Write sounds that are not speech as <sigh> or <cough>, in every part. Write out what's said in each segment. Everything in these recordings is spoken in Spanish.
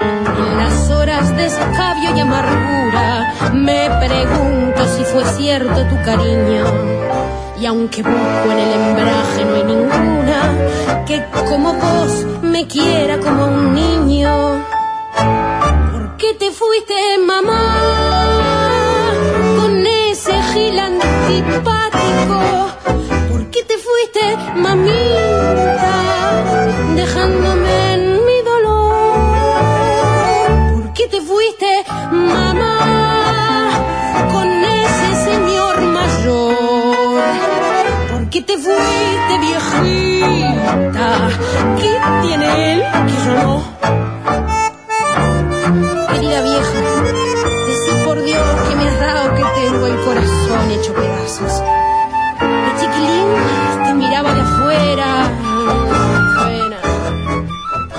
las horas de escabio y amargura me pregunto si fue cierto tu cariño. Y aunque busco en el embraje no hay ninguna que como vos me quiera como un niño. ¿Por qué te fuiste, mamá? Con ese gil antipático. ¿Por qué te fuiste, mamita? Dejándome ¿Por qué te fuiste, viejita? ¿Qué tiene él que yo no? Querida vieja, decí por Dios que me has dado que tengo el corazón hecho pedazos. El chiquilín te miraba de afuera.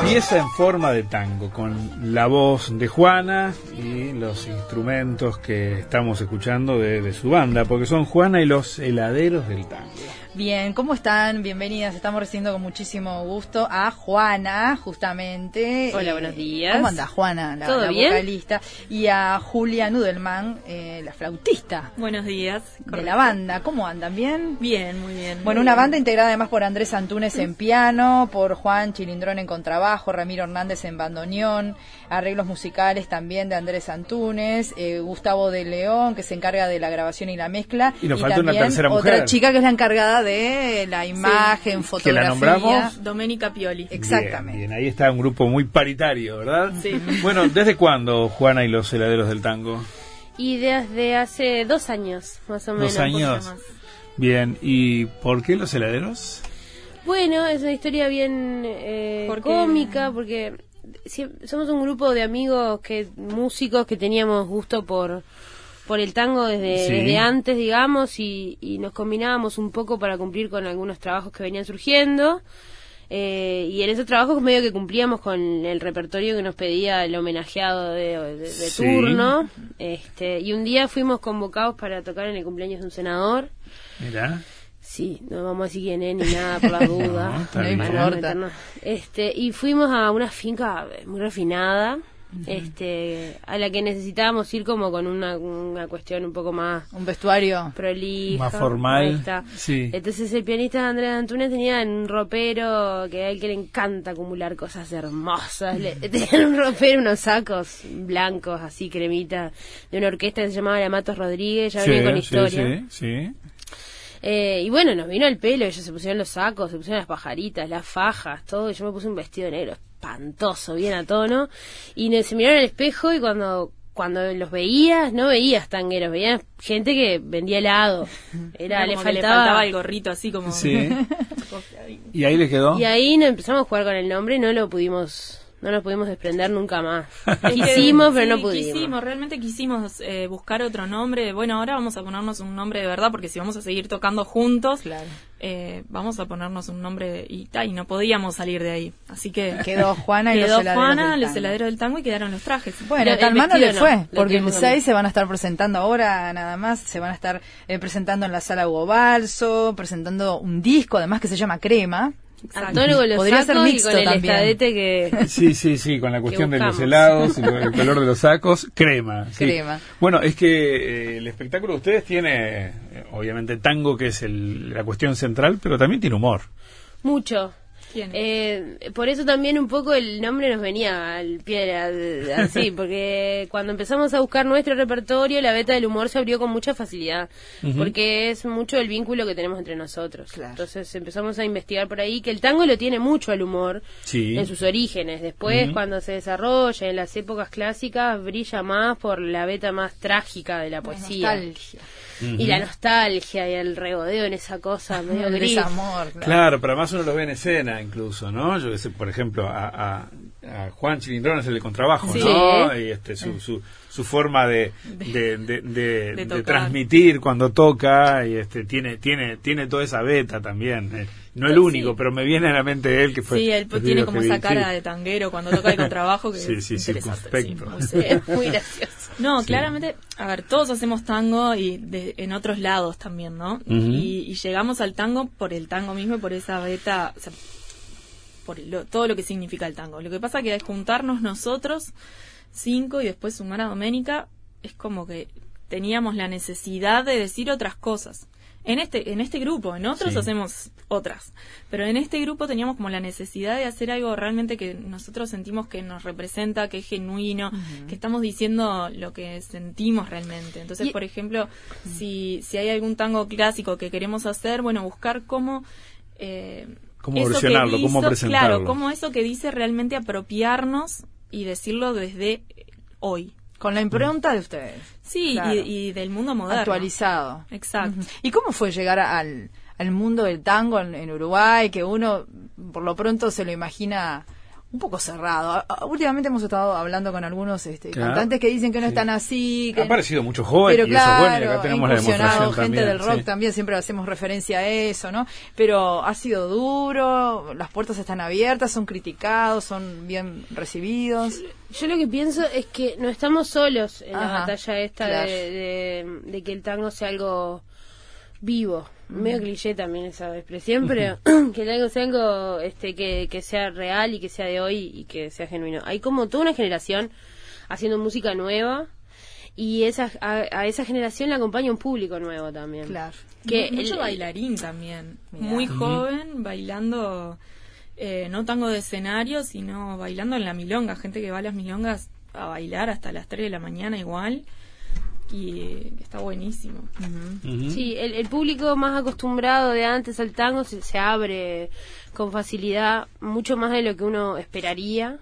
Pieza en forma de tango, con la voz de Juana y los instrumentos que estamos escuchando de su banda, porque son Juana y los heladeros del tango. Bien, ¿cómo están? Bienvenidas. Estamos recibiendo con muchísimo gusto a Juana, justamente. Hola, Eh, buenos días. ¿Cómo anda Juana, la, ¿Todo la bien? vocalista? Y a Julia Nudelman, eh, la flautista Buenos días. de la banda. ¿Cómo andan? ¿Bien? Bien, muy bien. Bueno, una banda integrada además por Andrés Antunes en piano, por Juan Chilindrón en contrabajo, Ramiro Hernández en bandoneón, arreglos musicales también de Andrés Antunes, eh, Gustavo de León, que se encarga de la grabación y la mezcla. Y nos falta una también tercera Otra mujer. chica que es la encargada de la imagen, Que fotografía. la nombramos. Doménica Pioli. Exactamente. Bien, bien, ahí está un grupo muy paritario, ¿verdad? Sí. Bueno, ¿desde cuándo Juana y los heladeros del tango? Y desde hace dos años, más o menos. Dos años. Bien, ¿y por qué los heladeros? Bueno, es una historia bien eh, cómica porque somos un grupo de amigos que músicos que teníamos gusto por por el tango desde, Sí. desde antes, digamos, y, y nos combinábamos un poco para cumplir con algunos trabajos que venían surgiendo. Eh, y en esos trabajos medio que cumplíamos con el repertorio que nos pedía el homenajeado de, de- de Sí. turno. Este, y un día fuimos convocados para tocar en el cumpleaños de un senador. Mira, Sí, no vamos a decir quién es ni nada por. <laughs> No, No importa. meternos. Este, y fuimos a una finca muy refinada, este, a la que necesitábamos ir como con una, una cuestión un poco más Un vestuario. prolija. Más formal, sí. Entonces el pianista Andrés Antunes tenía un ropero que a él que le encanta acumular cosas hermosas. Le, <laughs> tenía un ropero, unos sacos blancos, así cremita, de una orquesta que se llamaba La Matos Rodríguez, ya venía con sí, historia. sí, sí. Eh, y bueno, nos vino el pelo, ellos se pusieron los sacos, se pusieron las pajaritas, las fajas, todo, y yo me puse un vestido negro espantoso, bien a tono, y se miraron al espejo y cuando cuando los veías, no veías tangueros, veías gente que vendía helado. <laughs> Era, Era le que faltaba... el gorrito así como... Sí. <laughs> ¿Y ahí le quedó? y ahí nos empezamos a jugar con el nombre y no lo pudimos, no nos pudimos desprender nunca más. <laughs> Quisimos, pero sí, no pudimos. Quisimos, realmente quisimos eh, buscar otro nombre. Bueno, ahora vamos a ponernos un nombre de verdad porque si vamos a seguir tocando juntos, Claro. eh, vamos a ponernos un nombre y, no podíamos salir de ahí. Así que Quedó Juana y quedó los heladeros Juana, del los tango. heladeros del tango y quedaron los trajes. Bueno, tan el mal no le no, fue, lo porque el tuvimos 6 se van a estar presentando ahora nada más, se van a estar eh, presentando en la sala Hugo Balso, presentando un disco además que se llama Crema. Los Podría ser sacos y mixto con el también. estadete que... <laughs> Sí, sí, sí, con la cuestión de los helados, y con el color de los sacos, crema. sí. Crema. Bueno, es que eh, el espectáculo de ustedes tiene, eh, obviamente, tango, que es el- la cuestión central, pero también tiene humor. Mucho. Eh, por eso también un poco el nombre nos venía al pie, al- así, <laughs> porque cuando empezamos a buscar nuestro repertorio, la beta del humor se abrió con mucha facilidad, porque es mucho el vínculo que tenemos entre nosotros. Claro. Entonces empezamos a investigar por ahí que el tango lo tiene mucho al humor Sí. en sus orígenes. Después, cuando se desarrolla en las épocas clásicas, brilla más por la beta más trágica de la poesía. Nostalgia. Y la nostalgia y el regodeo en esa cosa <laughs> medio El gris. desamor. claro. Claro, pero además uno lo ve en escena incluso, ¿no? Yo que sé, por ejemplo, a, a, a Juan Chilindrón es el de contrabajo, Sí. ¿no? Y este, su, su, su forma de, transmitir cuando toca y este tiene tiene tiene toda esa beta también. eh. No el Sí. único, pero me viene a la mente él que fue. Sí, él los tiene como esa vi, cara sí. de tanguero cuando toca el contrabajo que <laughs> Sí, es sí, circunspecto. sí, muy- Es <laughs> muy gracioso. No, claramente, a ver, todos hacemos tango y de- en otros lados también, ¿no? Y, y llegamos al tango por el tango mismo, por esa beta, o sea, por lo- todo lo que significa el tango. Lo que pasa que al juntarnos nosotros, cinco, y después sumar a Doménica, es como que teníamos la necesidad de decir otras cosas. En este, en este grupo, en otros Sí. hacemos otras. Pero en este grupo teníamos como la necesidad de hacer algo realmente que nosotros sentimos que nos representa, que es genuino, que estamos diciendo lo que sentimos realmente. Entonces, Y- por ejemplo, si, si hay algún tango clásico que queremos hacer, bueno, buscar cómo... Eh, Cómo versionarlo, cómo presentarlo. Claro, cómo eso que dice realmente apropiarnos y decirlo desde hoy. Con la impronta de ustedes. Sí, Claro. y, y del mundo moderno. Actualizado. Exacto. ¿Y cómo fue llegar al, al mundo del tango en, en Uruguay? Que uno, por lo pronto, se lo imagina un poco cerrado. Últimamente hemos estado hablando con algunos este, Claro. cantantes que dicen que no Sí. están así. Que, Ha aparecido mucho joven pero y eso es bueno, y claro, acá tenemos la demostración gente también. del rock sí. también, siempre hacemos referencia a eso, ¿no? Pero ha sido duro, las puertas están abiertas, son criticados, son bien recibidos. Yo lo que pienso es que no estamos solos en la batalla esta claro. de, de- de que el tango sea algo vivo. Medio cliché también esa expresión, pero <clears throat> que el tango sea algo este, que, que sea real y que sea de hoy y que sea genuino. Hay como toda una generación haciendo música nueva y esa, a, a esa generación le acompaña un público nuevo también. Claro. Que Mucho el- bailarín también. Mirá. Muy joven, bailando, eh, no tango de escenario, sino bailando en la milonga. Gente que va a las milongas a bailar hasta las 3 de la mañana igual. Y eh, está buenísimo. Sí, el, el público más acostumbrado de antes al tango se, se abre con facilidad, mucho más de lo que uno esperaría.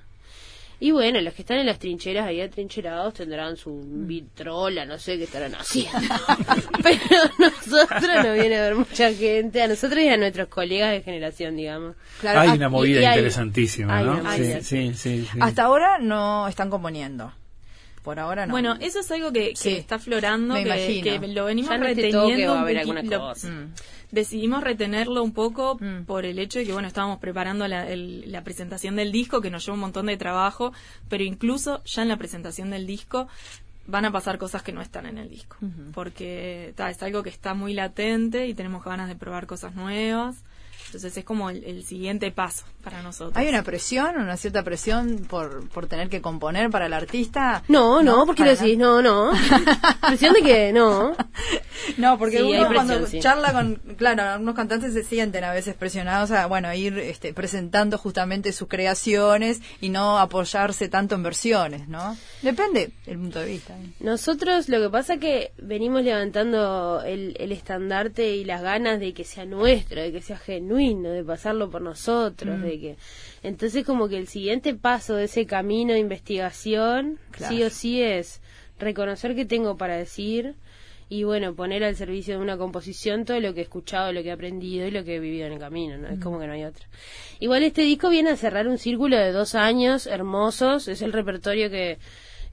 Y bueno, los que están en las trincheras ahí atrincherados tendrán su vitrola, no sé qué estarán haciendo. <laughs> Pero a nosotros nos viene a ver mucha gente, a nosotros y a nuestros colegas de generación, digamos. Claro, Hay una movida interesantísima, hay ¿no? sí, sí. Hasta ahora no están componiendo. Por ahora no. Bueno, eso es algo que, que Sí. está florando, Me que, lo venimos Ya reteniendo. toque va a un haber poqui- alguna lo- cosa. Mm. decidimos retenerlo un poco Mm. por el hecho de que, bueno, estábamos preparando la, el- la presentación del disco, que nos lleva un montón de trabajo, pero incluso ya en la presentación del disco van a pasar cosas que no están en el disco, porque ta, es algo que está muy latente y tenemos ganas de probar cosas nuevas. Entonces es como el, el siguiente paso para nosotros. ¿Hay una presión, una cierta presión por, por tener que componer para el artista? No, no, ¿por qué lo decís? No, no. <laughs> ¿Presión de qué? No. <laughs> No, porque Sí, uno presión, cuando sí. charla con, claro, algunos cantantes se sienten a veces presionados a, bueno, a ir este, presentando justamente sus creaciones y no apoyarse tanto en versiones, ¿no? Depende del punto de vista. Nosotros lo que pasa que venimos levantando el, el estandarte y las ganas de que sea nuestro, de que sea genuino, de pasarlo por nosotros, de que entonces como que el siguiente paso de ese camino de investigación Claro. sí o sí es reconocer qué tengo para decir y bueno, poner al servicio de una composición todo lo que he escuchado, lo que he aprendido y lo que he vivido en el camino, ¿no? Es como que no hay otra. Igual este disco viene a cerrar un círculo de dos años hermosos, es el repertorio que,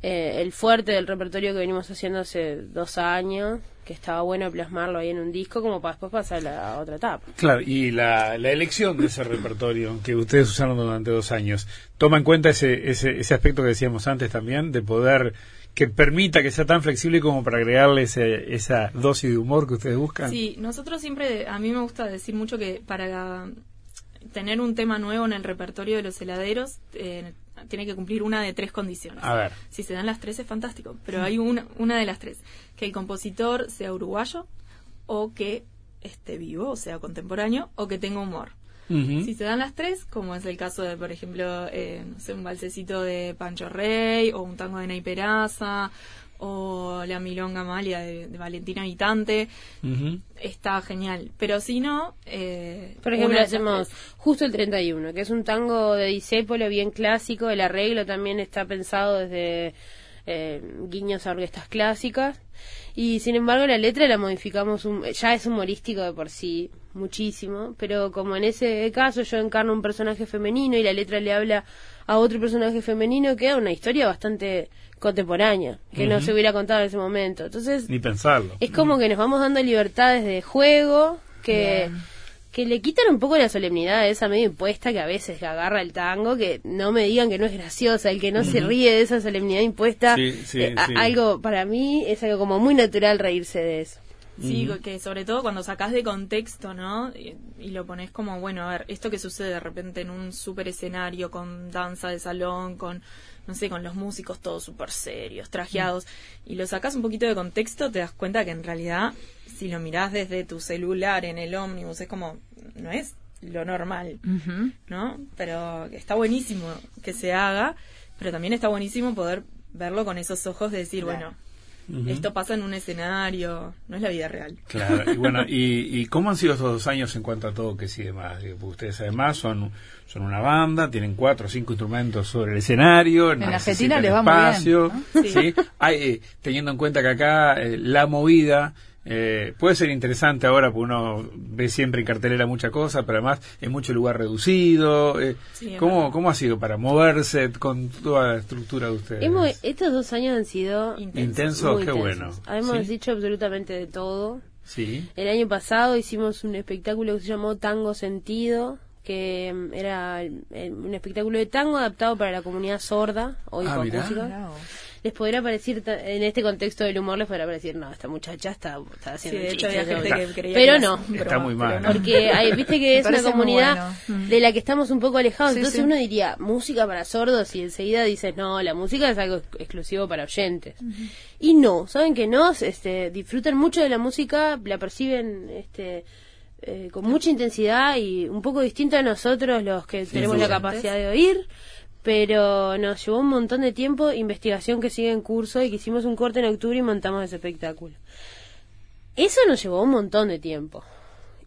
eh, el fuerte del repertorio que venimos haciendo hace dos años, que estaba bueno plasmarlo ahí en un disco como para después pasar a la otra etapa. Claro, y la, la elección de ese repertorio que ustedes usaron durante dos años, toma en cuenta ese, ese, ese aspecto que decíamos antes también, de poder que permita que sea tan flexible como para agregarle ese- esa dosis de humor que ustedes buscan. Sí, nosotros siempre, a mí me gusta decir mucho que para tener un tema nuevo en el repertorio de los heladeros, eh, tiene que cumplir una de tres condiciones. A ver. Si se dan las tres es fantástico, pero hay una, una de las tres. Que el compositor sea uruguayo o que esté vivo, o sea, contemporáneo, o que tenga humor. Si se dan las tres, como es el caso de, por ejemplo, eh, no sé, un balsecito de Pancho Rey, o un tango de Ney Peraza, o la milonga malia de, de Valentina Habitante, está genial. Pero si no... eh, Por ejemplo, hacemos justo el 31, que es un tango de Disépolo bien clásico, el arreglo también está pensado desde eh, guiños a orquestas clásicas, y sin embargo la letra la modificamos, un- ya es humorístico de por sí, muchísimo, pero como en ese caso yo encarno un personaje femenino y la letra le habla a otro personaje femenino, queda una historia bastante contemporánea, que no se hubiera contado en ese momento. Entonces, Ni pensarlo. es como que nos vamos dando libertades de juego que, que le quitan un poco la solemnidad a esa medio impuesta que a veces agarra el tango, que no me digan que no es graciosa, el que no se ríe de esa solemnidad impuesta, Sí, sí, eh, sí. algo para mí es algo como muy natural reírse de eso. Sí, que sobre todo cuando sacás de contexto, ¿no? Y, y lo pones como, bueno, a ver, esto que sucede de repente en un super escenario con danza de salón, con, no sé, con los músicos todos súper serios, trajeados, y lo sacás un poquito de contexto, te das cuenta que en realidad, si lo mirás desde tu celular en el ómnibus, es como, no es lo normal, ¿no? Pero está buenísimo que se haga, pero también está buenísimo poder verlo con esos ojos de decir, bueno, esto pasa en un escenario, no es la vida real. Claro, y bueno, <laughs> y, y cómo han sido estos dos años en cuanto a toques y demás? Digo, porque Ustedes además son, son una banda, tienen cuatro o cinco instrumentos sobre el escenario, En Argentina les va muy espacio, bien, ¿sí? Hay, eh, teniendo en cuenta que acá eh, la movida eh, puede ser interesante ahora porque uno ve siempre en cartelera mucha cosa, pero además es mucho lugar reducido. eh, Sí, ¿cómo. ¿Cómo ha sido para moverse con toda la estructura de ustedes? Hemos- estos dos años han sido Intensos. Intenso, muy qué intensos. bueno. Hemos ¿Sí? dicho absolutamente de todo. Sí. El año pasado hicimos un espectáculo que se llamó Tango Sentido, que mm, era eh, un espectáculo de tango adaptado para la comunidad sorda o Ah, mirá. hipoacústica. Les podrá parecer, ta- en este contexto del humor, les podrá parecer, no, esta muchacha está, está Sí, haciendo de hecho había gente sobre-". que creía Pero que no, Está broma, muy mal. no. porque hay, viste que <laughs> es una comunidad bueno. de la que estamos un poco alejados, Sí, entonces sí. uno diría música para sordos y enseguida dices no, la música es algo ex- exclusivo para oyentes. Y no, saben que no, este, disfrutan mucho de la música, la perciben este eh, con mucha intensidad y un poco distinto a nosotros los que tenemos la capacidad de oír. Pero nos llevó un montón de tiempo, investigación que sigue en curso y que hicimos un corte en octubre y montamos ese espectáculo. Eso nos llevó un montón de tiempo.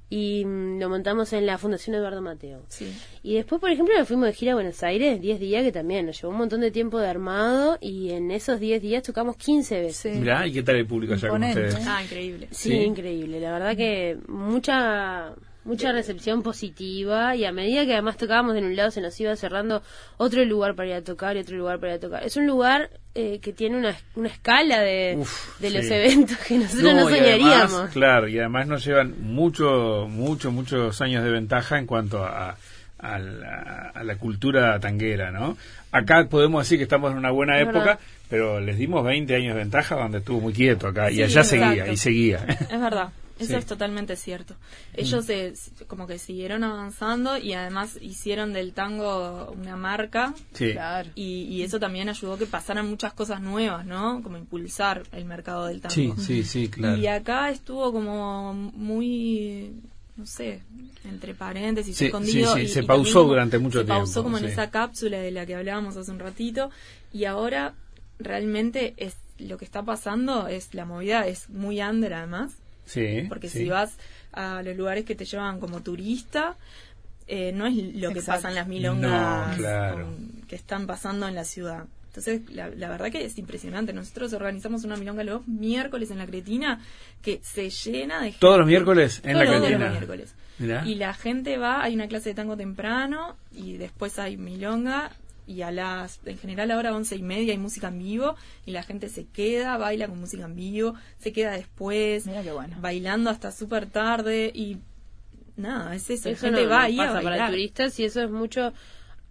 Y mm, lo montamos en la Fundación Eduardo Mateo. Sí. Y después, por ejemplo, nos fuimos de gira a Buenos Aires 10 días, que también nos llevó un montón de tiempo de armado. Y en esos 10 días tocamos 15 veces. Sí. Mirá, ¿y qué tal el público allá con ustedes? Ah, increíble. Sí, Sí. increíble. La verdad que mucha mucha recepción positiva y a medida que además tocábamos en un lado se nos iba cerrando otro lugar para ir a tocar y otro lugar para ir a tocar. Es un lugar eh, que tiene una, una escala de, Uf, de los eventos que nosotros no, soñaríamos. además, claro, y además nos llevan mucho, mucho, muchos años de ventaja en cuanto a, a la, a la cultura tanguera, ¿no? Acá podemos decir que estamos en una buena Es época, verdad. pero les dimos 20 años de ventaja donde estuvo muy quieto acá, y allá seguía, y seguía. Es verdad, eso Sí. es totalmente cierto. Ellos se- como que siguieron avanzando y además hicieron del tango una marca Sí. Claro. y, y eso también ayudó que pasaran muchas cosas nuevas, ¿no? Como impulsar el mercado del tango. Sí, sí, sí, claro. Y acá estuvo como muy, no sé, entre paréntesis, Sí, escondido. sí, sí, y- se y pausó como- durante mucho se pausó tiempo, como en esa cápsula de la que hablábamos hace un ratito y ahora realmente es lo que está pasando es la movida es muy under además Sí, porque sí. si vas a los lugares que te llevan como turista eh, no es lo que Exacto. pasa en las milongas No, claro. con- que están pasando en la ciudad entonces la, la verdad que es impresionante nosotros organizamos una milonga los miércoles en la Cretina que se llena de gente Todos los miércoles en la todos cantina. los miércoles Mirá. y la gente va, hay una clase de tango temprano y después hay milonga y a las, en general ahora once y media hay música en vivo y la gente se queda, baila con música en vivo, se queda después, Mira qué bueno. bailando hasta súper tarde y nada, es eso, la gente no, va no ahí a pasa para bailar. turistas y eso es mucho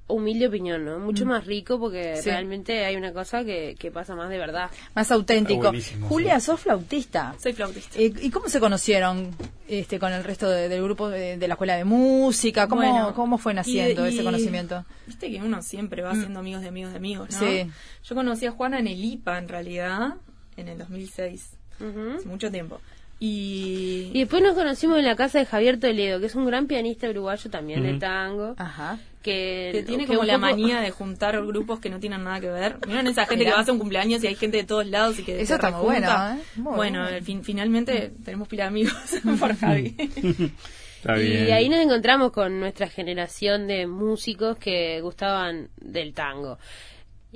humilde opinión, ¿no? Mucho más rico porque Sí. realmente hay una cosa que, que pasa más de verdad. Más auténtico. Julia, sí. sos flautista. Soy flautista. Eh, ¿Y cómo se conocieron este, con el resto de- del grupo de, de la escuela de música? ¿Cómo, Bueno, cómo fue naciendo y- y- ese conocimiento? Viste que uno siempre va siendo amigos de amigos de amigos, ¿no? Sí. Yo conocí a Juana en el IPA, en realidad, en el 2006, Ujú. hace mucho tiempo. Y, Y después nos conocimos en la casa de Javier Toledo, que es un gran pianista uruguayo también de tango. Ajá. Que, que tiene que como la poco- manía de juntar grupos que no tienen nada que ver. Miren esa gente Mirá. que va a hacer un cumpleaños y hay gente de todos lados y que Eso se está muy bueno, ¿eh? Muy bueno, fin- finalmente tenemos pila de amigos <laughs> por <laughs> Javi. Está bien. Y ahí nos encontramos con nuestra generación de músicos que gustaban del tango.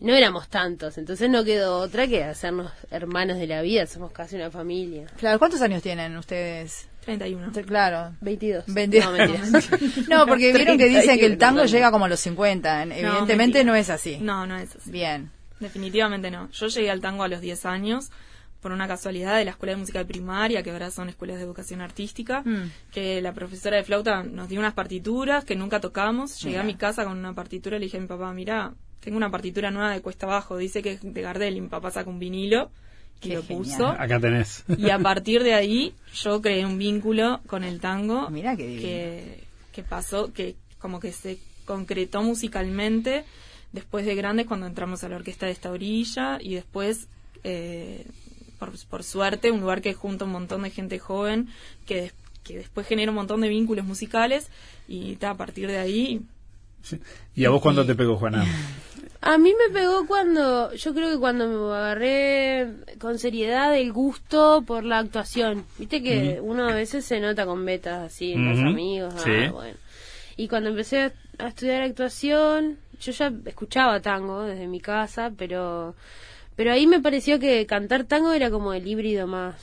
No éramos tantos, entonces no quedó otra que hacernos hermanos de la vida, somos casi una familia. Claro, ¿cuántos años tienen ustedes? 31. Claro. 22. 22. No. <laughs> No, porque <laughs> vieron que dicen que el 31, tango llega como a los 50. Evidentemente no es así. No, no es así. Bien. Definitivamente no. Yo llegué al tango a los 10 años por una casualidad de la escuela de música de primaria, que ahora son escuelas de educación artística, Mm. que la profesora de flauta nos dio unas partituras que nunca tocamos. Llegué a mi casa con una partitura y le dije a mi papá, mira, tengo una partitura nueva de Cuesta Abajo, dice que es de Gardel, y mi papá saca un vinilo y Qué lo genial. puso. Acá tenés. Y a partir de ahí yo creé un vínculo con el tango Mirá qué divino. que, que pasó, que como que se concretó musicalmente después de grandes cuando entramos a la orquesta de esta orilla y después, eh, por, por suerte, un lugar que junta un montón de gente joven que, des- que después genera un montón de vínculos musicales y ta, a partir de ahí Sí. ¿Y a vos cuándo te pegó, Juana? <laughs> A mí me pegó cuando, yo creo que cuando me agarré con seriedad el gusto por la actuación. Viste que uno a veces se nota con betas así en los amigos. ah, bueno. Y cuando empecé a, a estudiar actuación, yo ya escuchaba tango desde mi casa, pero, pero ahí me pareció que cantar tango era como el híbrido más,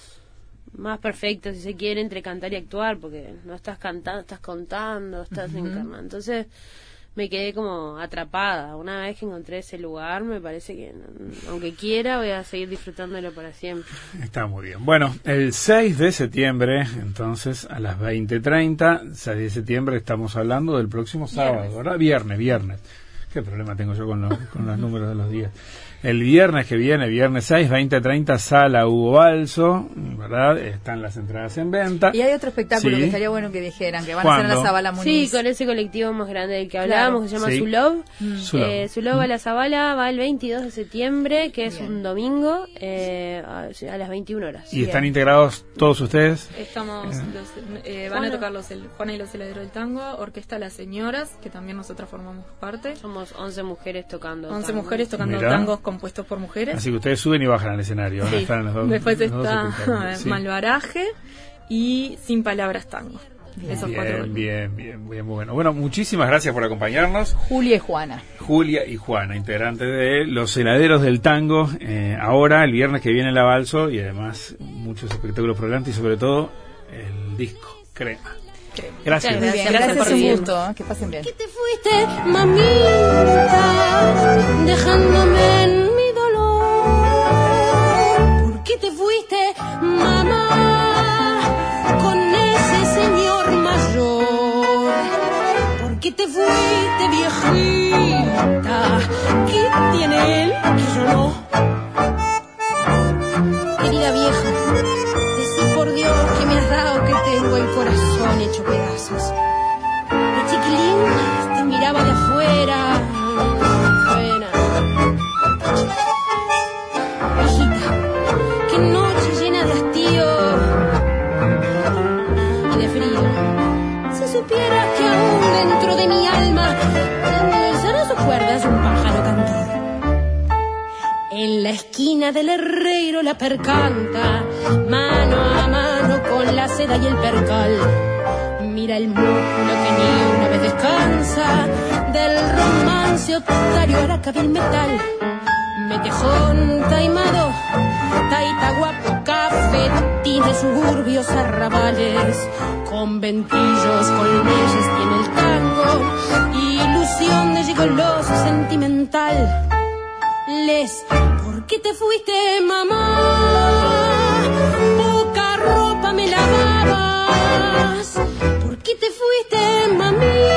más perfecto, si se quiere, entre cantar y actuar, porque no estás cantando, estás contando, estás encarnando. Entonces, me quedé como atrapada. Una vez que encontré ese lugar, me parece que, aunque quiera, voy a seguir disfrutándolo para siempre. Está muy bien. Bueno, el 6 de septiembre, entonces, a las 20.30, 6 de septiembre, estamos hablando del próximo sábado, ¿verdad? Viernes, viernes. ¿Qué problema tengo yo con los, con los números de los días? El viernes que viene, viernes 6, 20.30, sala Hugo Balso, ¿verdad? Están las entradas en venta. Y hay otro espectáculo Sí. que estaría bueno que dijeran, que van a hacer en la. Zabala Sí, Muniz. con ese colectivo más grande del que hablábamos, que se llama Sí. Zulov. Zulov. Eh, Zulov a la Zabala va el 22 de septiembre, que es Bien. un domingo, eh, a, las 21 horas. ¿Y están integrados todos ustedes? estamos los- eh, van Juana. a tocar los el- Juana y los heladeros del tango, Orquesta Las Señoras, que también nosotras formamos parte. Somos 11 mujeres tocando. 11 tango. mujeres tocando Mirá. tangos compuestos por mujeres. Así que ustedes suben y bajan al escenario. Sí. los dos- Después los está. <laughs> Sí. Malvaraje y Sin Palabras Tango. Esos cuatro. Bien, bien, bien, bien, muy bueno. Bueno, muchísimas gracias por acompañarnos. Julia y Juana. Julia y Juana, integrantes de Los Heladeros del Tango, eh, ahora, el viernes que viene la Balso, y además muchos espectáculos por delante y sobre todo el disco Crema. Gracias. Muchas bien, Gracias gracias, por un venir. gusto. Que pasen bien. que te fuiste, mamita, dejándome en mi dolor. ¿Por qué te fuiste, mamá, con ese señor mayor? ¿Por qué te fuiste, viejita? Y el percal. Mira el músculo que ni una vez descansa, del romance otario a la cabil metal. Metejón taimado, taita guapo, cafetín de suburbios arrabales, conventillos con leyes tiene el tango, ilusión de gigoloso sentimental les. ¿Por qué te fuiste, mamá? Ropa me lavabas. ¿Por qué te fuiste, mamita?